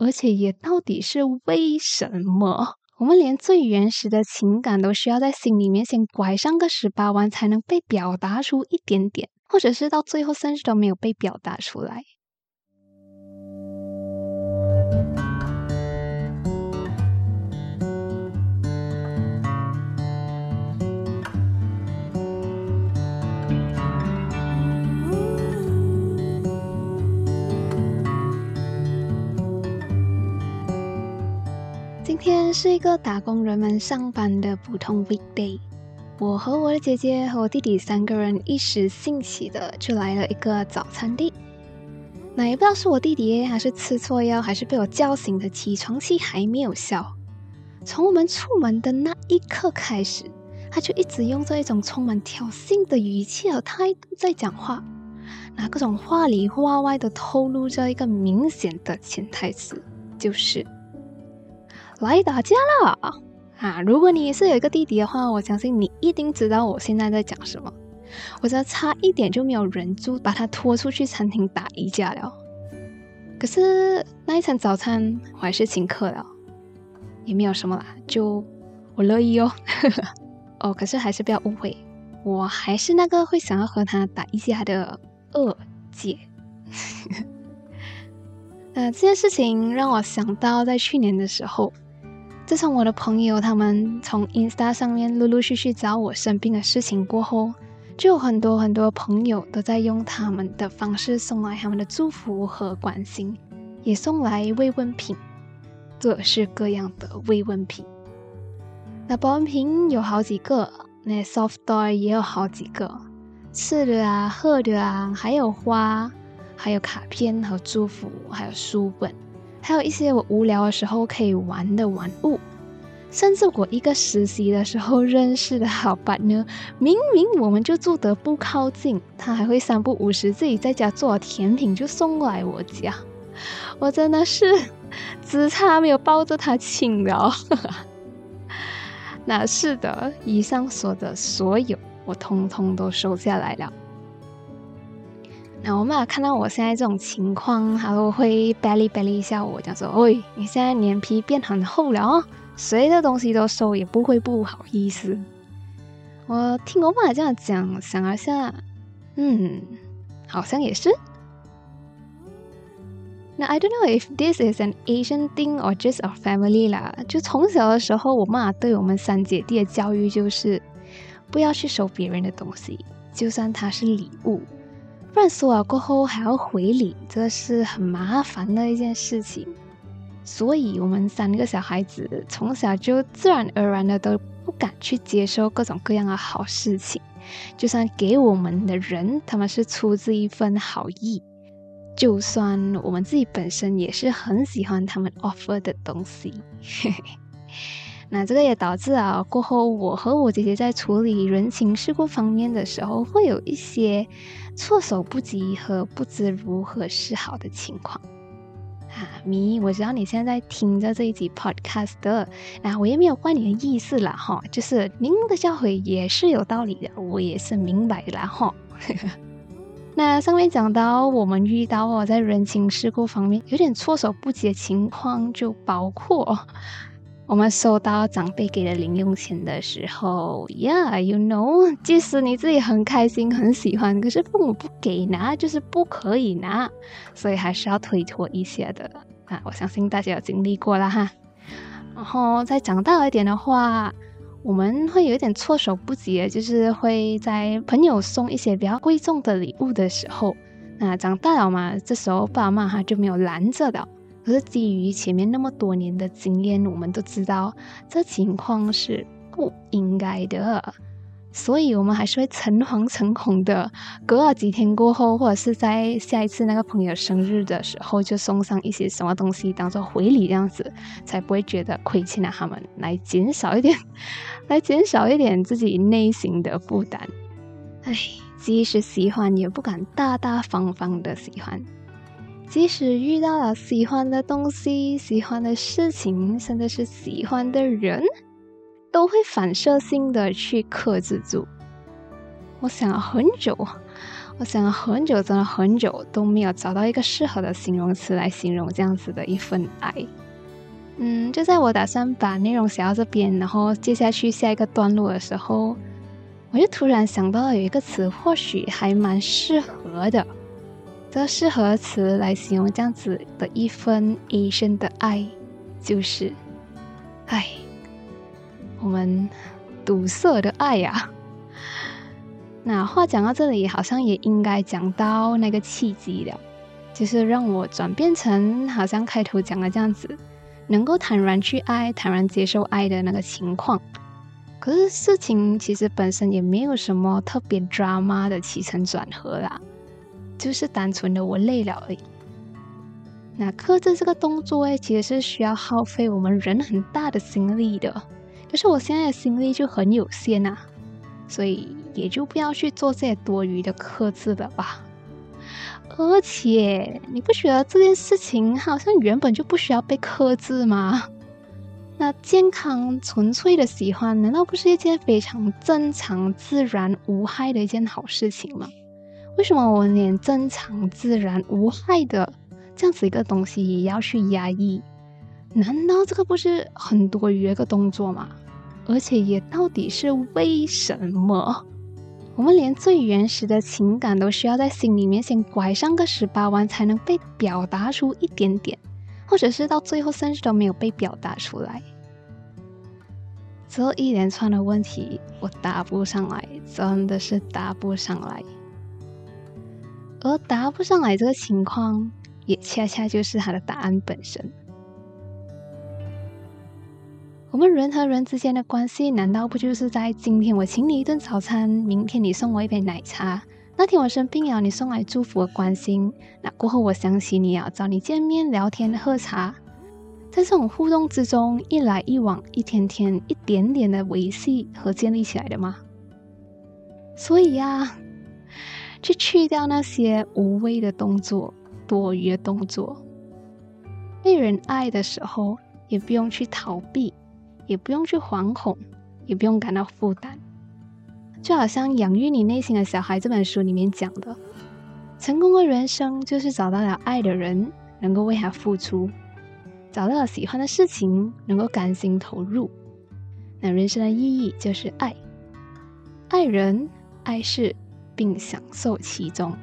而且也到底是为什么？我们连最原始的情感都需要在心里面先拐上个十八弯，才能被表达出一点点，或者是到最后甚至都没有被表达出来。这是一个打工人们上班的普通 weekday，我和我的姐姐和我弟弟三个人一时兴起的就来了一个早餐店。那也不知道是我弟弟还是吃错药，还是被我叫醒的起床气还没有消。从我们出门的那一刻开始，他就一直用着一种充满挑衅的语气和态度在讲话，那各种话里话外的透露着一个明显的潜台词，就是。来打架了啊！如果你是有一个弟弟的话，我相信你一定知道我现在在讲什么。我这差一点就没有忍住，把他拖出去餐厅打一架了。可是那一餐早餐我还是请客了，也没有什么啦，就我乐意哦。哦，可是还是不要误会，我还是那个会想要和他打一架的二姐。那这件事情让我想到在去年的时候。自从我的朋友他们从 Insta 上面陆陆续续找我生病的事情过后，就有很多很多朋友都在用他们的方式送来他们的祝福和关心，也送来慰问品，各式各样的慰问品。那保温瓶有好几个，那 soft toy 也有好几个，吃的啊、喝的啊，还有花，还有卡片和祝福，还有书本。还有一些我无聊的时候可以玩的玩物，甚至我一个实习的时候认识的好伴呢，明明我们就住得不靠近，他还会三不五时自己在家做甜品就送来我家，我真的是只差没有抱着他亲了。那是的，以上说的所有，我通通都收下来了。那我妈看到我现在这种情况，她都会 belly belly 一下我，讲说：“喂，你现在脸皮变很厚了哦，谁的东西都收，也不会不好意思。”我听我妈这样讲，想了下，嗯，好像也是。那 I don't know if this is an Asian thing or just our family 啦。就从小的时候，我妈对我们三姐弟的教育就是，不要去收别人的东西，就算它是礼物。不然收了过后还要回礼，这是很麻烦的一件事情。所以，我们三个小孩子从小就自然而然的都不敢去接受各种各样的好事情，就算给我们的人他们是出自一份好意，就算我们自己本身也是很喜欢他们 offer 的东西。那这个也导致啊，过后我和我姐姐在处理人情世故方面的时候，会有一些措手不及和不知如何是好的情况。啊，咪，我知道你现在在听着这一集 podcast 的，那我也没有怪你的意思了哈，就是您的教诲也是有道理的，我也是明白了哈。那上面讲到我们遇到哦在人情世故方面有点措手不及的情况，就包括。我们收到长辈给的零用钱的时候，Yeah，you know，即使你自己很开心、很喜欢，可是父母不给拿，就是不可以拿，所以还是要推脱一些的啊。我相信大家有经历过了哈。然后再长大一点的话，我们会有一点措手不及，就是会在朋友送一些比较贵重的礼物的时候，那长大了嘛，这时候爸妈哈就没有拦着的。可是基于前面那么多年的经验，我们都知道这情况是不应该的，所以我们还是会诚惶诚恐的，隔了几天过后，或者是在下一次那个朋友生日的时候，就送上一些什么东西当做回礼，这样子才不会觉得亏欠了他们，来减少一点，来减少一点自己内心的负担。唉，即使喜欢，也不敢大大方方的喜欢。即使遇到了喜欢的东西、喜欢的事情，甚至是喜欢的人，都会反射性的去克制住。我想了很久，我想了很久，真的很久都没有找到一个适合的形容词来形容这样子的一份爱。嗯，就在我打算把内容写到这边，然后接下去下一个段落的时候，我就突然想到了有一个词，或许还蛮适合的。这适合词来形容这样子的一份一生的爱，就是爱。我们堵塞的爱呀。那话讲到这里，好像也应该讲到那个契机了，就是让我转变成好像开头讲的这样子。能够坦然去爱、坦然接受爱的那个情况，可是事情其实本身也没有什么特别 drama 的起承转合啦，就是单纯的我累了而已。那克制这个动作诶，其实是需要耗费我们人很大的心力的，可是我现在的心力就很有限呐，所以也就不要去做这些多余的克制了吧。而且，你不觉得这件事情好像原本就不需要被克制吗？那健康纯粹的喜欢，难道不是一件非常正常、自然、无害的一件好事情吗？为什么我们连正常、自然、无害的这样子一个东西也要去压抑？难道这个不是很多余的一个动作吗？而且也到底是为什么？我们连最原始的情感都需要在心里面先拐上个十八弯，才能被表达出一点点，或者是到最后甚至都没有被表达出来。这一连串的问题，我答不上来，真的是答不上来。而答不上来这个情况，也恰恰就是它的答案本身。我们人和人之间的关系，难道不就是在今天我请你一顿早餐，明天你送我一杯奶茶，那天我生病了，你送来祝福和关心，那过后我想起你啊，找你见面聊天喝茶，在这种互动之中，一来一往，一天天一点点的维系和建立起来的吗？所以呀，去去掉那些无谓的动作、多余的动作，被人爱的时候，也不用去逃避。也不用去惶恐，也不用感到负担，就好像《养育你内心的小孩》这本书里面讲的，成功的人生就是找到了爱的人，能够为他付出，找到了喜欢的事情，能够甘心投入。那人生的意义就是爱，爱人、爱事，并享受其中，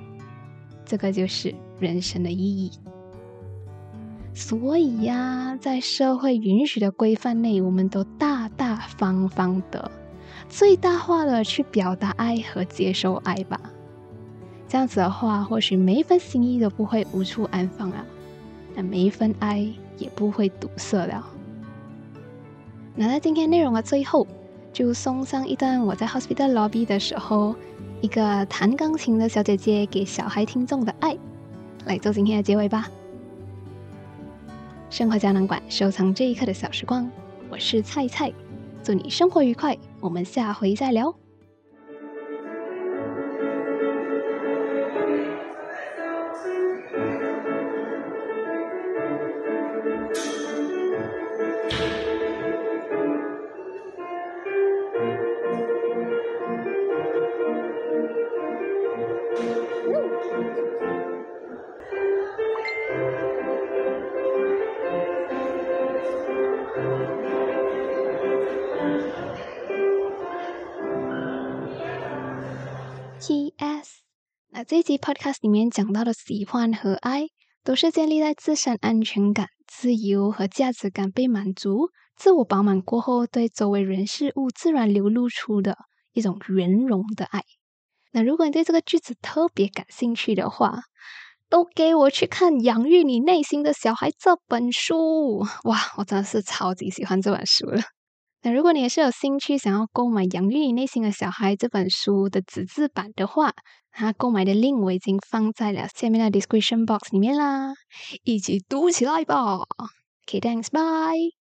这个就是人生的意义。所以呀，在社会允许的规范内，我们都大大方方的、最大化的去表达爱和接受爱吧。这样子的话，或许每一份心意都不会无处安放啊，那每一份爱也不会堵塞了。那在今天内容的最后，就送上一段我在 hospital lobby 的时候，一个弹钢琴的小姐姐给小孩听众的爱，来做今天的结尾吧。生活胶囊馆收藏这一刻的小时光，我是菜菜，祝你生活愉快，我们下回再聊。集 Podcast 里面讲到的喜欢和爱，都是建立在自身安全感、自由和价值感被满足、自我饱满过后，对周围人事物自然流露出的一种圆融的爱。那如果你对这个句子特别感兴趣的话，都给我去看《养育你内心的小孩》这本书。哇，我真的是超级喜欢这本书了。那如果你也是有兴趣想要购买《养育你内心的小孩》这本书的纸质版的话，它购买的 link 我已经放在了下面的 description box 里面啦，一起读起来吧。Okay，thanks，bye。